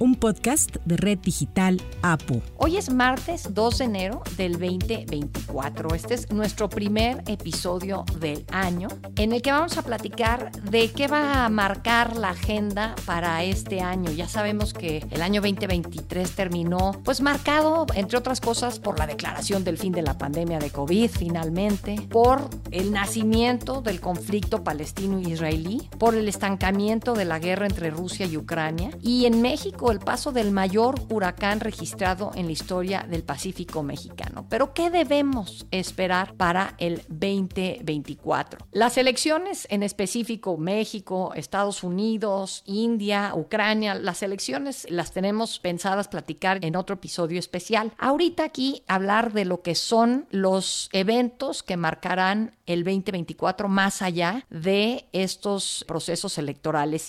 un podcast de Red Digital APU. Hoy es martes 2 de enero del 2024. Este es nuestro primer episodio del año en el que vamos a platicar de qué va a marcar la agenda para este año. Ya sabemos que el año 2023 terminó pues marcado, entre otras cosas, por la declaración del fin de la pandemia de COVID finalmente, por el nacimiento del conflicto palestino-israelí, por el estancamiento de la guerra entre Rusia y Ucrania y en México el paso del mayor huracán registrado en la historia del Pacífico mexicano. Pero ¿qué debemos esperar para el 2024? Las elecciones, en específico México, Estados Unidos, India, Ucrania, las elecciones las tenemos pensadas platicar en otro episodio especial. Ahorita aquí hablar de lo que son los eventos que marcarán el 2024 más allá de estos procesos electorales.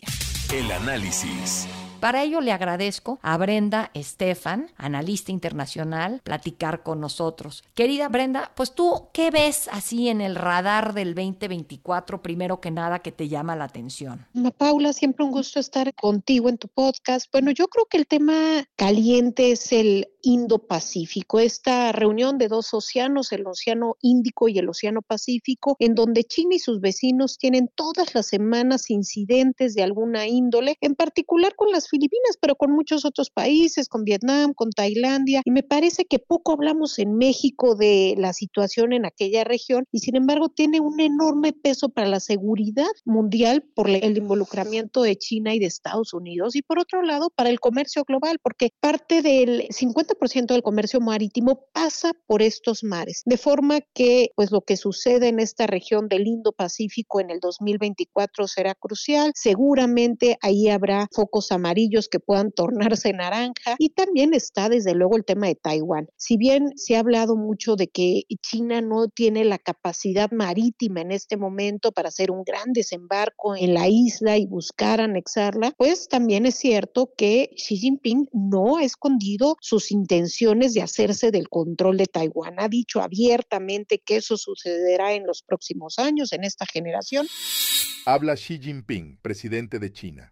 El análisis. Para ello le agradezco a Brenda Estefan, analista internacional, platicar con nosotros. Querida Brenda, pues tú, ¿qué ves así en el radar del 2024, primero que nada, que te llama la atención? Paula, siempre un gusto estar contigo en tu podcast. Bueno, yo creo que el tema caliente es el Indo-Pacífico, esta reunión de dos océanos, el Océano Índico y el Océano Pacífico, en donde China y sus vecinos tienen todas las semanas incidentes de alguna índole, en particular con las Filipinas, pero con muchos otros países, con Vietnam, con Tailandia, y me parece que poco hablamos en México de la situación en aquella región y sin embargo tiene un enorme peso para la seguridad mundial por el involucramiento de China y de Estados Unidos y por otro lado para el comercio global, porque parte del 50% del comercio marítimo pasa por estos mares, de forma que pues lo que sucede en esta región del Indo-Pacífico en el 2024 será crucial, seguramente ahí habrá focos amarillos que puedan tornarse naranja. Y también está desde luego el tema de Taiwán. Si bien se ha hablado mucho de que China no tiene la capacidad marítima en este momento para hacer un gran desembarco en la isla y buscar anexarla, pues también es cierto que Xi Jinping no ha escondido sus intenciones de hacerse del control de Taiwán. Ha dicho abiertamente que eso sucederá en los próximos años, en esta generación. Habla Xi Jinping, presidente de China.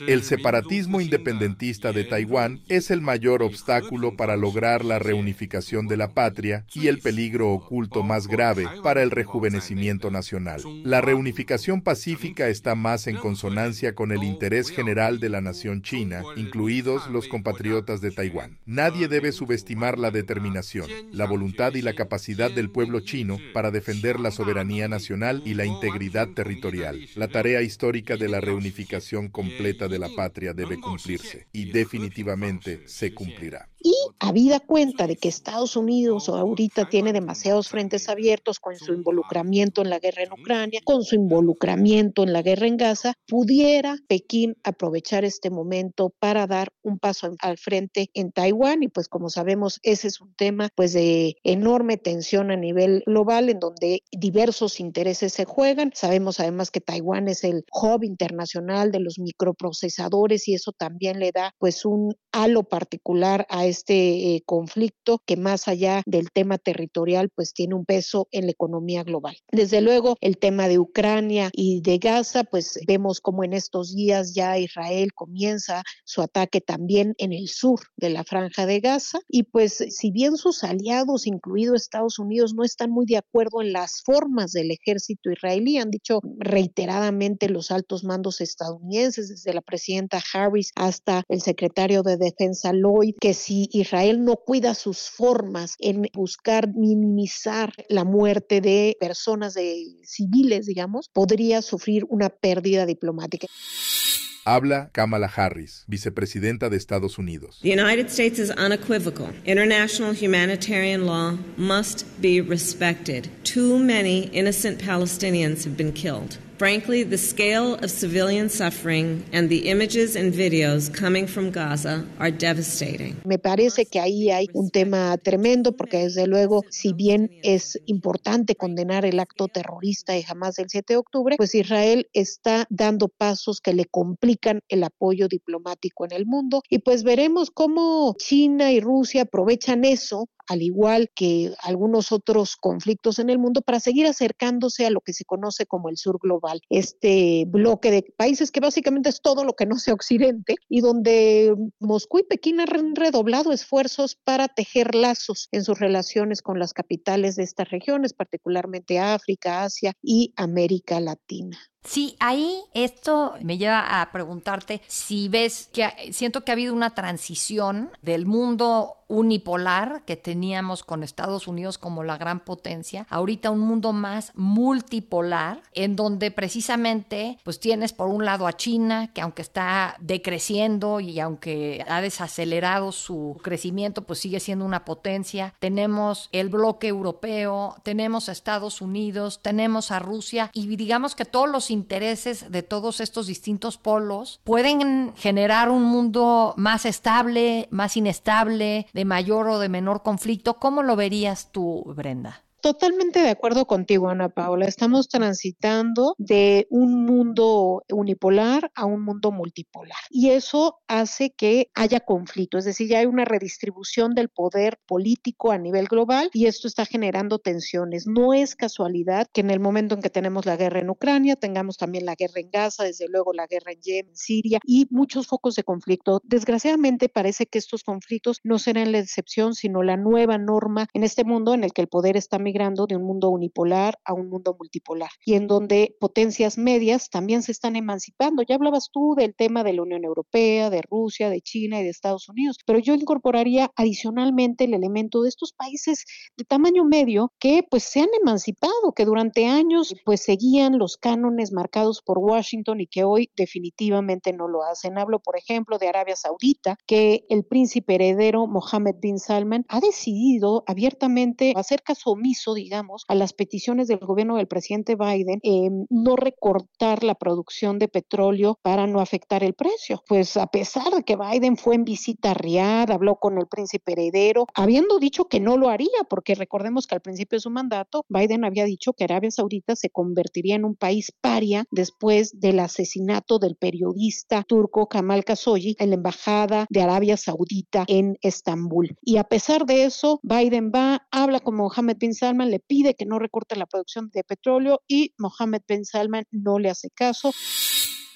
El separatismo independentista de Taiwán es el mayor obstáculo para lograr la reunificación de la patria y el peligro oculto más grave para el rejuvenecimiento nacional. La reunificación pacífica está más en consonancia con el interés general de la nación china, incluidos los compatriotas de Taiwán. Nadie debe subestimar la determinación, la voluntad y la capacidad del pueblo chino para defender la soberanía nacional y la integridad territorial. La tarea histórica de la reunificación completa de la patria debe cumplirse y definitivamente se cumplirá. Y habida cuenta de que Estados Unidos ahorita tiene demasiados frentes abiertos con su involucramiento en la guerra en Ucrania, con su involucramiento en la guerra en Gaza, pudiera Pekín aprovechar este momento para dar un paso al frente en Taiwán y pues como sabemos ese es un tema pues de enorme tensión a nivel global en donde diversos intereses se juegan. Sabemos además que Taiwán es el hub internacional de los microprocesadores y eso también le da pues un halo particular a eh, conflicto que más allá del tema territorial, pues tiene un peso en la economía global. Desde luego, el tema de Ucrania y de Gaza, pues vemos como en estos días ya Israel comienza su ataque también en el sur de la franja de Gaza y pues si bien sus aliados, incluido Estados Unidos, no están muy de acuerdo en las formas del ejército israelí, han dicho reiteradamente los altos mandos estadounidenses, desde la presidenta Harris hasta el secretario de Defensa Lloyd, que si Israel no cuida sus formas en buscar minimizar la muerte de personas de civiles, digamos, podría sufrir una pérdida diplomática. Habla Kamala Harris, vicepresidenta de Estados Unidos. The United States is unequivocal. International humanitarian law must be respected. Too many innocent Palestinians have been killed. Frankly, the scale of civilian suffering and the images and videos coming from Gaza are devastating. Me parece que ahí hay un tema tremendo porque desde luego, si bien es importante condenar el acto terrorista de Hamas del 7 de octubre, pues Israel está dando pasos que le complican el apoyo diplomático en el mundo y pues veremos cómo China y Rusia aprovechan eso al igual que algunos otros conflictos en el mundo, para seguir acercándose a lo que se conoce como el sur global, este bloque de países que básicamente es todo lo que no sea Occidente y donde Moscú y Pekín han redoblado esfuerzos para tejer lazos en sus relaciones con las capitales de estas regiones, particularmente África, Asia y América Latina. Sí, ahí esto me lleva a preguntarte si ves que siento que ha habido una transición del mundo unipolar que teníamos con Estados Unidos como la gran potencia, ahorita un mundo más multipolar, en donde precisamente pues tienes por un lado a China, que aunque está decreciendo y aunque ha desacelerado su crecimiento, pues sigue siendo una potencia, tenemos el bloque europeo, tenemos a Estados Unidos, tenemos a Rusia y digamos que todos los intereses de todos estos distintos polos pueden generar un mundo más estable, más inestable, de mayor o de menor conflicto. ¿Cómo lo verías tú, Brenda? Totalmente de acuerdo contigo, Ana Paula. Estamos transitando de un mundo unipolar a un mundo multipolar. Y eso hace que haya conflicto, es decir, ya hay una redistribución del poder político a nivel global y esto está generando tensiones. No es casualidad que en el momento en que tenemos la guerra en Ucrania, tengamos también la guerra en Gaza, desde luego la guerra en Yemen, Siria y muchos focos de conflicto. Desgraciadamente parece que estos conflictos no serán la excepción, sino la nueva norma en este mundo en el que el poder está migrando de un mundo unipolar a un mundo multipolar y en donde potencias medias también se están emancipando. Ya hablabas tú del tema de la Unión Europea, de Rusia, de China y de Estados Unidos, pero yo incorporaría adicionalmente el elemento de estos países de tamaño medio que pues se han emancipado, que durante años pues seguían los cánones marcados por Washington y que hoy definitivamente no lo hacen. Hablo, por ejemplo, de Arabia Saudita, que el príncipe heredero Mohammed bin Salman ha decidido abiertamente hacer caso omiso digamos, a las peticiones del gobierno del presidente Biden, eh, no recortar la producción de petróleo para no afectar el precio. Pues a pesar de que Biden fue en visita a Riyadh, habló con el príncipe heredero, habiendo dicho que no lo haría, porque recordemos que al principio de su mandato, Biden había dicho que Arabia Saudita se convertiría en un país paria después del asesinato del periodista turco Kamal Khashoggi en la embajada de Arabia Saudita en Estambul. Y a pesar de eso, Biden va, habla con Mohammed bin Salman, le pide que no recorte la producción de petróleo y Mohammed bin Salman no le hace caso.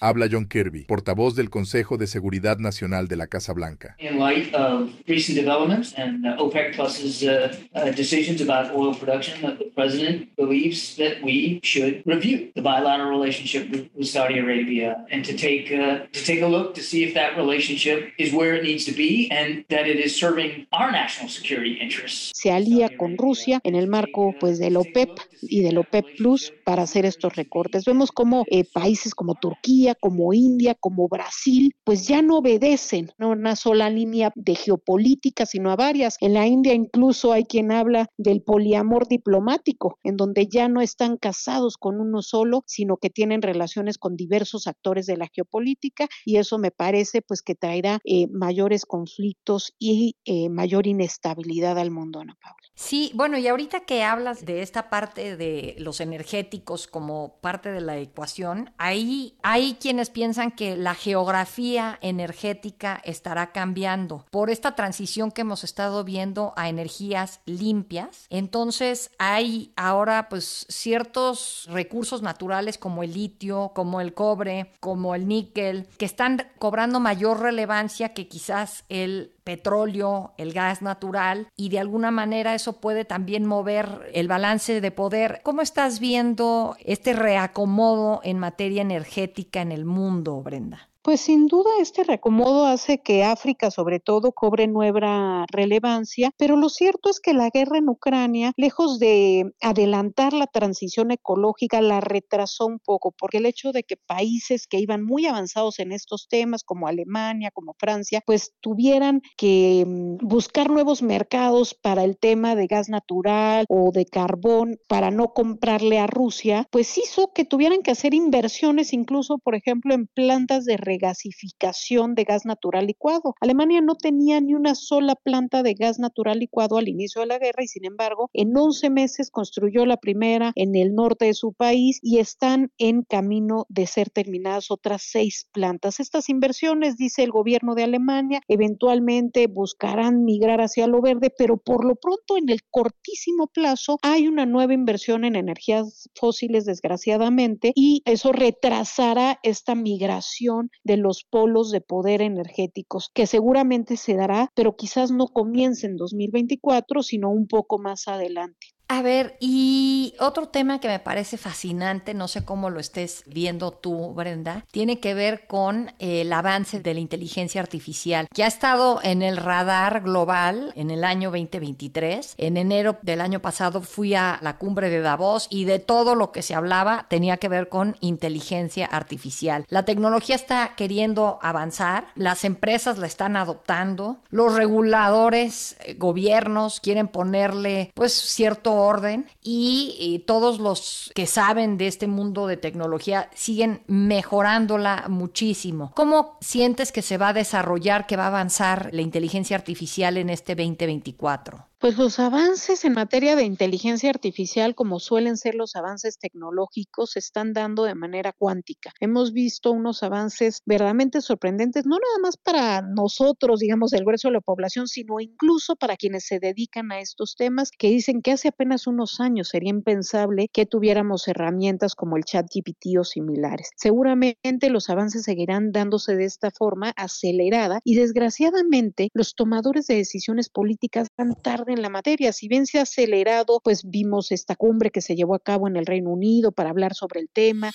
Habla John Kirby, portavoz del Consejo de Seguridad Nacional de la Casa Blanca. In light of recent developments and uh, OPEC Plus's uh, uh, decisions about oil production, the president believes that we should review the bilateral relationship with, Saudi Arabia and to take uh, to take a look to see if that relationship is where it needs to be and that it is serving our national security interests. Se alía con Rusia en el marco pues del OPEP y del OPEP Plus para hacer estos recortes. Vemos como eh, países como Turquía como India, como Brasil, pues ya no obedecen a una sola línea de geopolítica, sino a varias. En la India incluso hay quien habla del poliamor diplomático, en donde ya no están casados con uno solo, sino que tienen relaciones con diversos actores de la geopolítica y eso me parece pues que traerá eh, mayores conflictos y eh, mayor inestabilidad al mundo, Ana Paula. Sí, bueno, y ahorita que hablas de esta parte de los energéticos como parte de la ecuación, ahí hay quienes piensan que la geografía energética estará cambiando por esta transición que hemos estado viendo a energías limpias. Entonces hay ahora pues ciertos recursos naturales como el litio, como el cobre, como el níquel, que están cobrando mayor relevancia que quizás el petróleo, el gas natural y de alguna manera eso puede también mover el balance de poder. ¿Cómo estás viendo este reacomodo en materia energética en el mundo, Brenda? Pues sin duda este reacomodo hace que África sobre todo cobre nueva relevancia, pero lo cierto es que la guerra en Ucrania, lejos de adelantar la transición ecológica, la retrasó un poco, porque el hecho de que países que iban muy avanzados en estos temas, como Alemania, como Francia, pues tuvieran que mm, buscar nuevos mercados para el tema de gas natural o de carbón para no comprarle a Rusia, pues hizo que tuvieran que hacer inversiones incluso, por ejemplo, en plantas de regasificación de gas natural licuado. Alemania no tenía ni una sola planta de gas natural licuado al inicio de la guerra y sin embargo en 11 meses construyó la primera en el norte de su país y están en camino de ser terminadas otras seis plantas. Estas inversiones, dice el gobierno de Alemania, eventualmente buscarán migrar hacia lo verde, pero por lo pronto en el cortísimo plazo hay una nueva inversión en energías fósiles desgraciadamente y eso retrasará esta migración de los polos de poder energéticos, que seguramente se dará, pero quizás no comience en 2024, sino un poco más adelante. A ver, y otro tema que me parece fascinante, no sé cómo lo estés viendo tú, Brenda, tiene que ver con el avance de la inteligencia artificial, que ha estado en el radar global en el año 2023. En enero del año pasado fui a la cumbre de Davos y de todo lo que se hablaba tenía que ver con inteligencia artificial. La tecnología está queriendo avanzar, las empresas la están adoptando, los reguladores, eh, gobiernos quieren ponerle pues cierto orden y, todos los que saben de este mundo de tecnología siguen mejorándola muchísimo. ¿Cómo sientes que se va a desarrollar, que va a avanzar la inteligencia artificial en este 2024? Pues los avances en materia de inteligencia artificial, como suelen ser los avances tecnológicos, se están dando de manera cuántica. Hemos visto unos avances verdaderamente sorprendentes, no nada más para nosotros, digamos, el grueso de la población, sino incluso para quienes se dedican a estos temas, que dicen que hace apenas unos años sería impensable que tuviéramos herramientas como el chat GPT o similares. Seguramente los avances seguirán dándose de esta forma acelerada y desgraciadamente los tomadores de decisiones políticas van tarde en la materia. Si bien se ha acelerado, pues vimos esta cumbre que se llevó a cabo en el Reino Unido para hablar sobre el tema.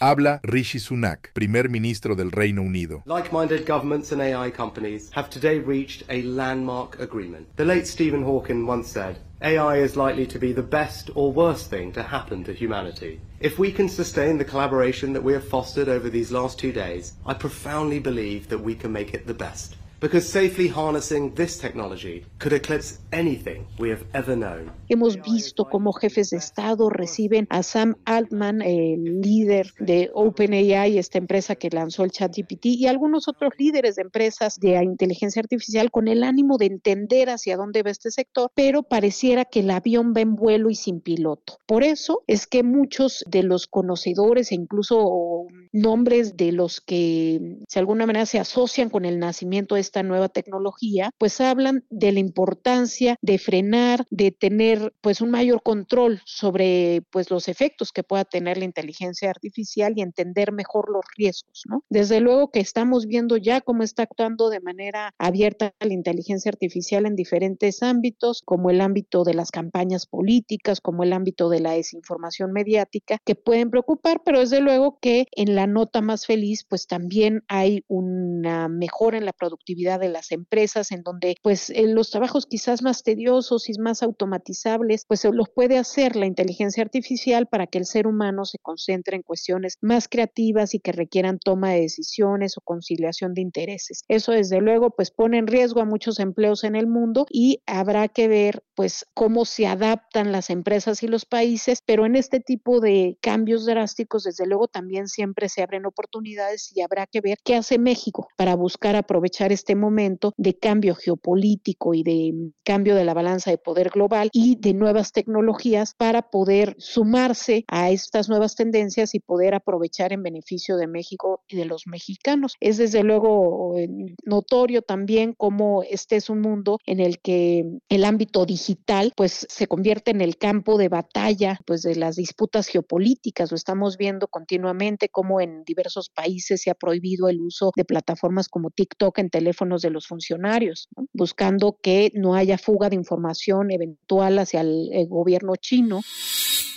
Habla Rishi Sunak, primer ministro del Reino Unido. Like-minded governments and AI companies have today reached a landmark agreement. The late Stephen Hawking once said, AI is likely to be the best or worst thing to happen to humanity. If we can sustain the collaboration that we have fostered over these last two days, I profoundly believe that we can make it the best. Because safely harnessing this technology could eclipse anything we have ever known. Hemos visto cómo jefes de Estado reciben a Sam Altman, el líder de OpenAI, esta empresa que lanzó el ChatGPT, y algunos otros líderes de empresas de inteligencia artificial con el ánimo de entender hacia dónde va este sector, pero pareciera que el avión va en vuelo y sin piloto. Por eso es que muchos de los conocedores e incluso nombres de los que de alguna manera se asocian con el nacimiento de esta nueva tecnología, pues hablan de la importancia de frenar, de tener pues un mayor control sobre pues los efectos que pueda tener la inteligencia artificial y entender mejor los riesgos, ¿no? Desde luego que estamos viendo ya cómo está actuando de manera abierta la inteligencia artificial en diferentes ámbitos, como el ámbito de las campañas políticas, como el ámbito de la desinformación mediática, que pueden preocupar, pero desde luego que en la nota más feliz, pues también hay una mejora en la productividad de las empresas, en donde pues eh, los trabajos quizás más tediosos y más automatizables, pues los puede hacer la inteligencia artificial para que el ser humano se concentre en cuestiones más creativas y que requieran toma de decisiones o conciliación de intereses. Eso desde luego pues pone en riesgo a muchos empleos en el mundo y habrá que ver pues cómo se adaptan las empresas y los países, pero en este tipo de cambios drásticos desde luego también siempre se abren oportunidades y habrá que ver qué hace México para buscar aprovechar este este momento de cambio geopolítico y de mm, cambio de la balanza de poder global y de nuevas tecnologías para poder sumarse a estas nuevas tendencias y poder aprovechar en beneficio de México y de los mexicanos. Es desde luego eh, notorio también cómo este es un mundo en el que el ámbito digital pues se convierte en el campo de batalla pues de las disputas geopolíticas. Lo estamos viendo continuamente como en diversos países se ha prohibido el uso de plataformas como TikTok en teléfono de los funcionarios, buscando que no haya fuga de información eventual hacia el, el gobierno chino.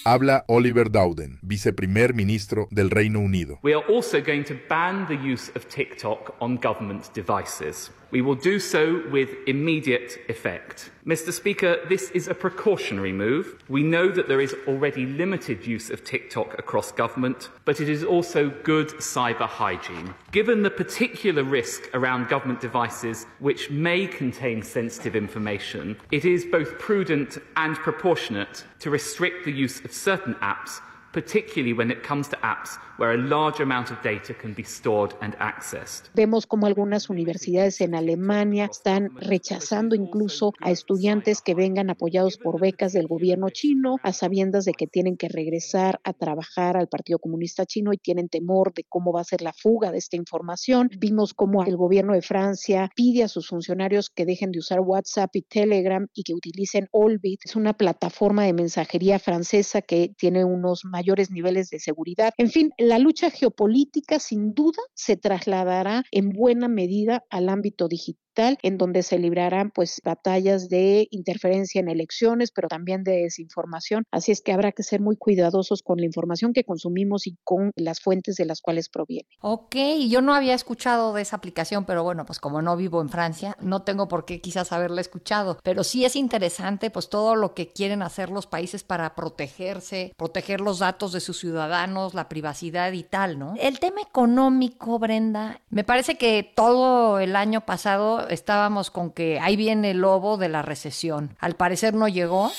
Habla Oliver Dowden, viceprimer ministro del Reino Unido. We are also going to ban the use of TikTok on government devices. We will do so with immediate effect. Mr. Speaker, this is a precautionary move. We know that there is already limited use of TikTok across government, but it is also good cyber hygiene. Given the particular risk around government devices which may contain sensitive information, it is both prudent and proportionate to restrict the use of certain apps particularly when it comes to apps where a large amount of data can be stored and accessed. Vemos como algunas universidades en Alemania están rechazando incluso a estudiantes que vengan apoyados por becas del gobierno chino, a sabiendas de que tienen que regresar a trabajar al Partido Comunista Chino y tienen temor de cómo va a ser la fuga de esta información. Vimos cómo el gobierno de Francia pide a sus funcionarios que dejen de usar WhatsApp y Telegram y que utilicen Olbit. Es una plataforma de mensajería francesa que tiene unos mayores niveles de seguridad. En fin, la lucha geopolítica sin duda se trasladará en buena medida al ámbito digital en donde se librarán pues batallas de interferencia en elecciones, pero también de desinformación. Así es que habrá que ser muy cuidadosos con la información que consumimos y con las fuentes de las cuales proviene. Ok, yo no había escuchado de esa aplicación, pero bueno, pues como no vivo en Francia, no tengo por qué quizás haberla escuchado, pero sí es interesante pues todo lo que quieren hacer los países para protegerse, proteger los datos de sus ciudadanos, la privacidad y tal, ¿no? El tema económico, Brenda, me parece que todo el año pasado estábamos con que ahí viene el lobo de la recesión. Al parecer no llegó.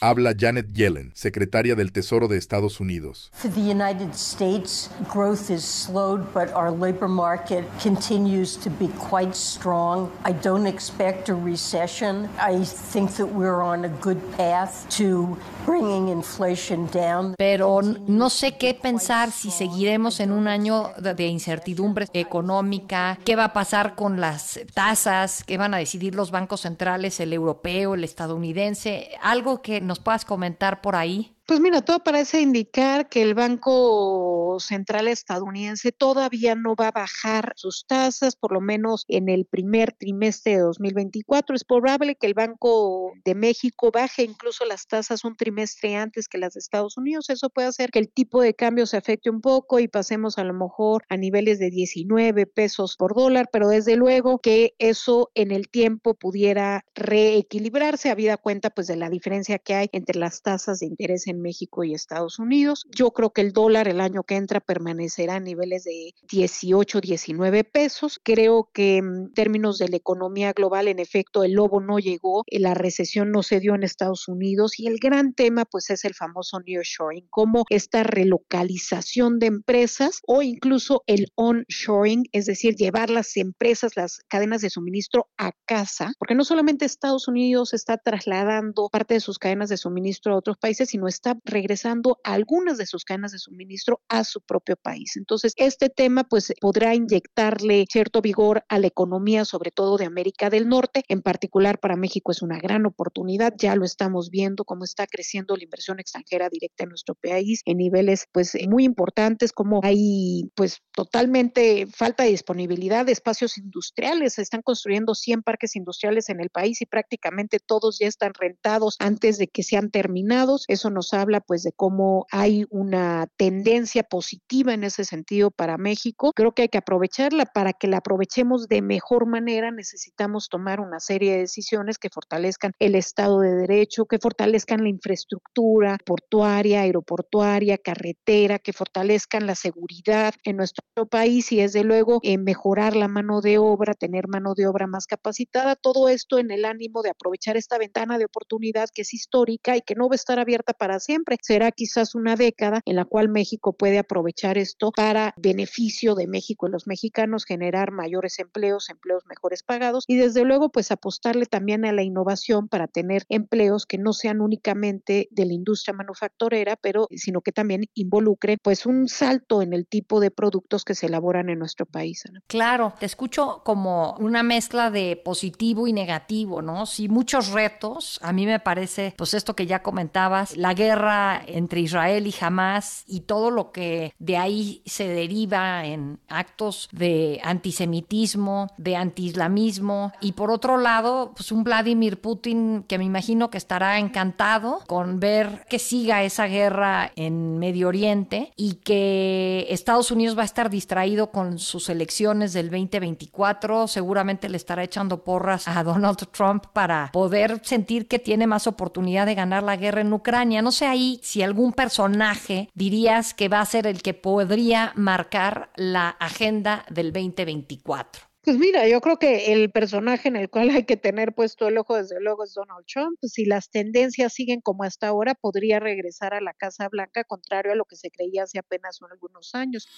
Habla Janet Yellen, secretaria del Tesoro de Estados Unidos. For the United States, growth is slowed, but our labor market continues to be quite strong. I don't expect a recession. I think that we're on a good path to bringing inflation down. Pero no sé qué pensar si seguiremos en un año de incertidumbre económica, qué va a pasar con las tasas, qué van a decidir los bancos centrales, el europeo, el estadounidense, algo que nos puedas comentar por ahí. Pues mira, todo parece indicar que el Banco Central estadounidense todavía no va a bajar sus tasas, por lo menos en el primer trimestre de 2024. Es probable que el Banco de México baje incluso las tasas un trimestre antes que las de Estados Unidos. Eso puede hacer que el tipo de cambio se afecte un poco y pasemos a lo mejor a niveles de 19 pesos por dólar, pero desde luego que eso en el tiempo pudiera reequilibrarse, habida cuenta pues de la diferencia que hay entre las tasas de interés en México y Estados Unidos. Yo creo que el dólar el año que permanecerá a niveles de 18, 19 pesos. Creo que en términos de la economía global, en efecto, el lobo no llegó, eh, la recesión no se dio en Estados Unidos y el gran tema pues es el famoso nearshoring, como esta relocalización de empresas o incluso el onshoring, es decir, llevar las empresas, las cadenas de suministro a casa, porque no solamente Estados Unidos está trasladando parte de sus cadenas de suministro a otros países, sino está regresando algunas de sus cadenas de suministro a su propio país. Entonces, este tema pues podrá inyectarle cierto vigor a la economía, sobre todo de América del Norte. En particular para México es una gran oportunidad. Ya lo estamos viendo cómo está creciendo la inversión extranjera directa en nuestro país en niveles pues muy importantes, como hay pues totalmente falta de disponibilidad de espacios industriales. Se están construyendo 100 parques industriales en el país y prácticamente todos ya están rentados antes de que sean terminados. Eso nos habla pues de cómo hay una tendencia positiva en ese sentido para México. Creo que hay que aprovecharla para que la aprovechemos de mejor manera. Necesitamos tomar una serie de decisiones que fortalezcan el Estado de Derecho, que fortalezcan la infraestructura portuaria, aeroportuaria, carretera, que fortalezcan la seguridad en nuestro país y desde luego eh, mejorar la mano de obra, tener mano de obra más capacitada. Todo esto en el ánimo de aprovechar esta ventana de oportunidad que es histórica y que no va a estar abierta para siempre. Será quizás una década en la cual México puede aprovechar esto para beneficio de México y los mexicanos, generar mayores empleos, empleos mejores pagados y desde luego pues apostarle también a la innovación para tener empleos que no sean únicamente de la industria manufacturera, pero sino que también involucren pues un salto en el tipo de productos que se elaboran en nuestro país. Claro, te escucho como una mezcla de positivo y negativo, ¿no? Sí, muchos retos. A mí me parece, pues esto que ya comentabas, la guerra entre Israel y Hamas y todo lo que de ahí se deriva en actos de antisemitismo, de antiislamismo y por otro lado, pues un Vladimir Putin que me imagino que estará encantado con ver que siga esa guerra en Medio Oriente y que Estados Unidos va a estar distraído con sus elecciones del 2024, seguramente le estará echando porras a Donald Trump para poder sentir que tiene más oportunidad de ganar la guerra en Ucrania. No sé ahí si algún personaje dirías que va a ser el que podría marcar la agenda del 2024. Pues mira, yo creo que el personaje en el cual hay que tener puesto el ojo, desde luego, es Donald Trump. Si las tendencias siguen como hasta ahora, podría regresar a la Casa Blanca, contrario a lo que se creía hace apenas algunos años.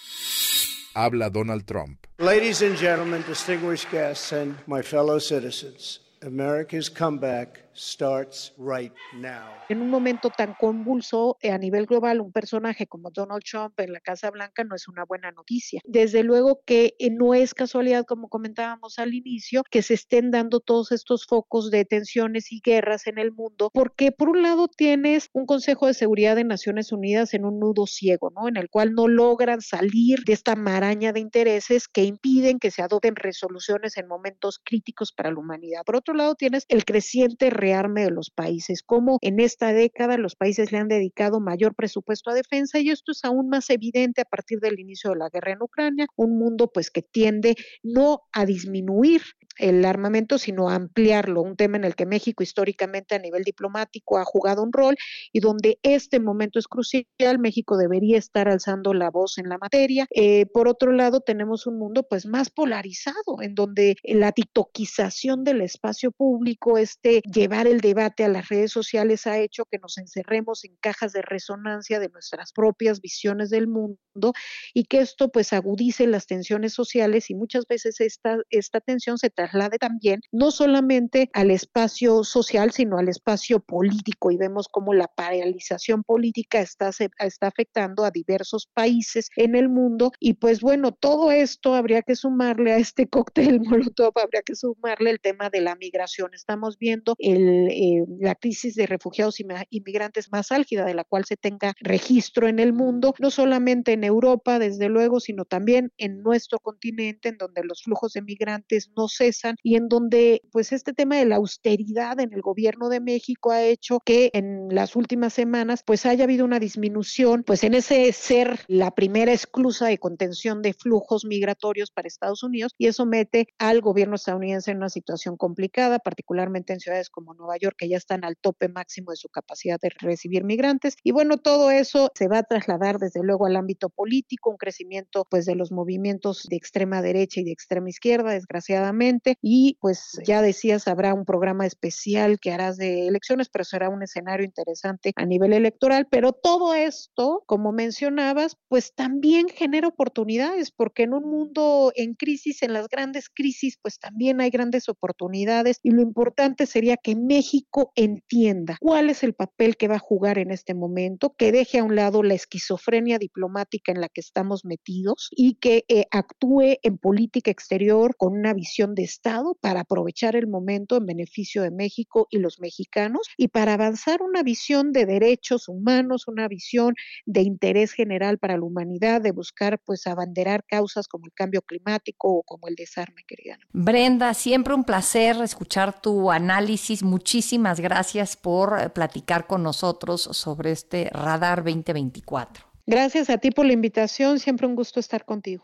Habla Donald Trump. Ladies and gentlemen, distinguished guests, and my fellow citizens, America's comeback starts right now. En un momento tan convulso eh, a nivel global, un personaje como Donald Trump en la Casa Blanca no es una buena noticia. Desde luego que eh, no es casualidad, como comentábamos al inicio, que se estén dando todos estos focos de tensiones y guerras en el mundo, porque por un lado tienes un Consejo de Seguridad de Naciones Unidas en un nudo ciego, ¿no? En el cual no logran salir de esta maraña de intereses que impiden que se adopten resoluciones en momentos críticos para la humanidad. Por otro lado, tienes el creciente de los países, como en esta década los países le han dedicado mayor presupuesto a defensa y esto es aún más evidente a partir del inicio de la guerra en Ucrania, un mundo pues que tiende no a disminuir el armamento, sino ampliarlo, un tema en el que México históricamente a nivel diplomático ha jugado un rol y donde este momento es crucial, México debería estar alzando la voz en la materia. Eh, por otro lado, tenemos un mundo pues más polarizado, en donde la titoquización del espacio público, este llevar el debate a las redes sociales ha hecho que nos encerremos en cajas de resonancia de nuestras propias visiones del mundo y que esto pues agudice las tensiones sociales y muchas veces esta, esta tensión se traslade también no solamente al espacio social, sino al espacio político. Y vemos cómo la paralización política está, está afectando a diversos países en el mundo. Y pues bueno, todo esto habría que sumarle a este cóctel molotov, habría que sumarle el tema de la migración. Estamos viendo el, eh, la crisis de refugiados y inmigrantes más álgida de la cual se tenga registro en el mundo, no solamente en Europa, desde luego, sino también en nuestro continente, en donde los flujos de migrantes no cesan y en donde, pues, este tema de la austeridad en el gobierno de México ha hecho que en las últimas semanas, pues, haya habido una disminución, pues, en ese ser la primera esclusa de contención de flujos migratorios para Estados Unidos y eso mete al gobierno estadounidense en una situación complicada, particularmente en ciudades como Nueva York, que ya están al tope máximo de su capacidad de recibir migrantes. Y bueno, todo eso se va a trasladar desde luego al ámbito político, un crecimiento pues de los movimientos de extrema derecha y de extrema izquierda, desgraciadamente, y pues ya decías, habrá un programa especial que harás de elecciones, pero será un escenario interesante a nivel electoral, pero todo esto, como mencionabas, pues también genera oportunidades, porque en un mundo en crisis, en las grandes crisis, pues también hay grandes oportunidades y lo importante sería que México entienda cuál es el papel que va a jugar en este momento, que deje a un lado la esquizofrenia diplomática en la que estamos metidos y que eh, actúe en política exterior con una visión de Estado para aprovechar el momento en beneficio de México y los mexicanos y para avanzar una visión de derechos humanos, una visión de interés general para la humanidad, de buscar pues abanderar causas como el cambio climático o como el desarme, querida. Brenda, siempre un placer escuchar tu análisis. Muchísimas gracias por eh, platicar con nosotros sobre este Radar 2024. Gracias a ti por la invitación, siempre un gusto estar contigo.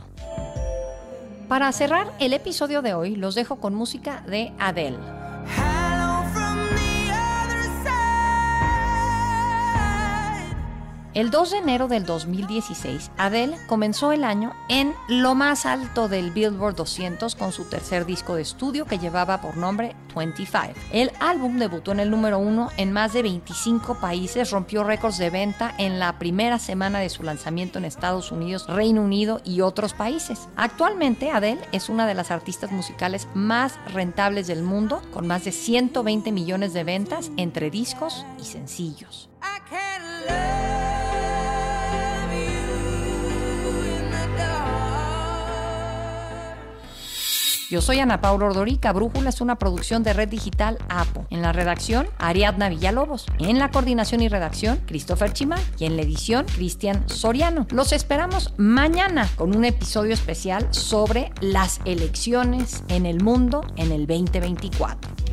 Para cerrar el episodio de hoy, los dejo con música de Adele. El 2 de enero del 2016, Adele comenzó el año en lo más alto del Billboard 200 con su tercer disco de estudio que llevaba por nombre 25. El álbum debutó en el número uno en más de 25 países, rompió récords de venta en la primera semana de su lanzamiento en Estados Unidos, Reino Unido y otros países. Actualmente, Adele es una de las artistas musicales más rentables del mundo, con más de 120 millones de ventas entre discos y sencillos. Yo soy Ana Paula Ordorica. Brújula es una producción de Red Digital APO. En la redacción, Ariadna Villalobos. En la coordinación y redacción, Christopher Chimay. Y en la edición, Cristian Soriano. Los esperamos mañana con un episodio especial sobre las elecciones en el mundo en el 2024.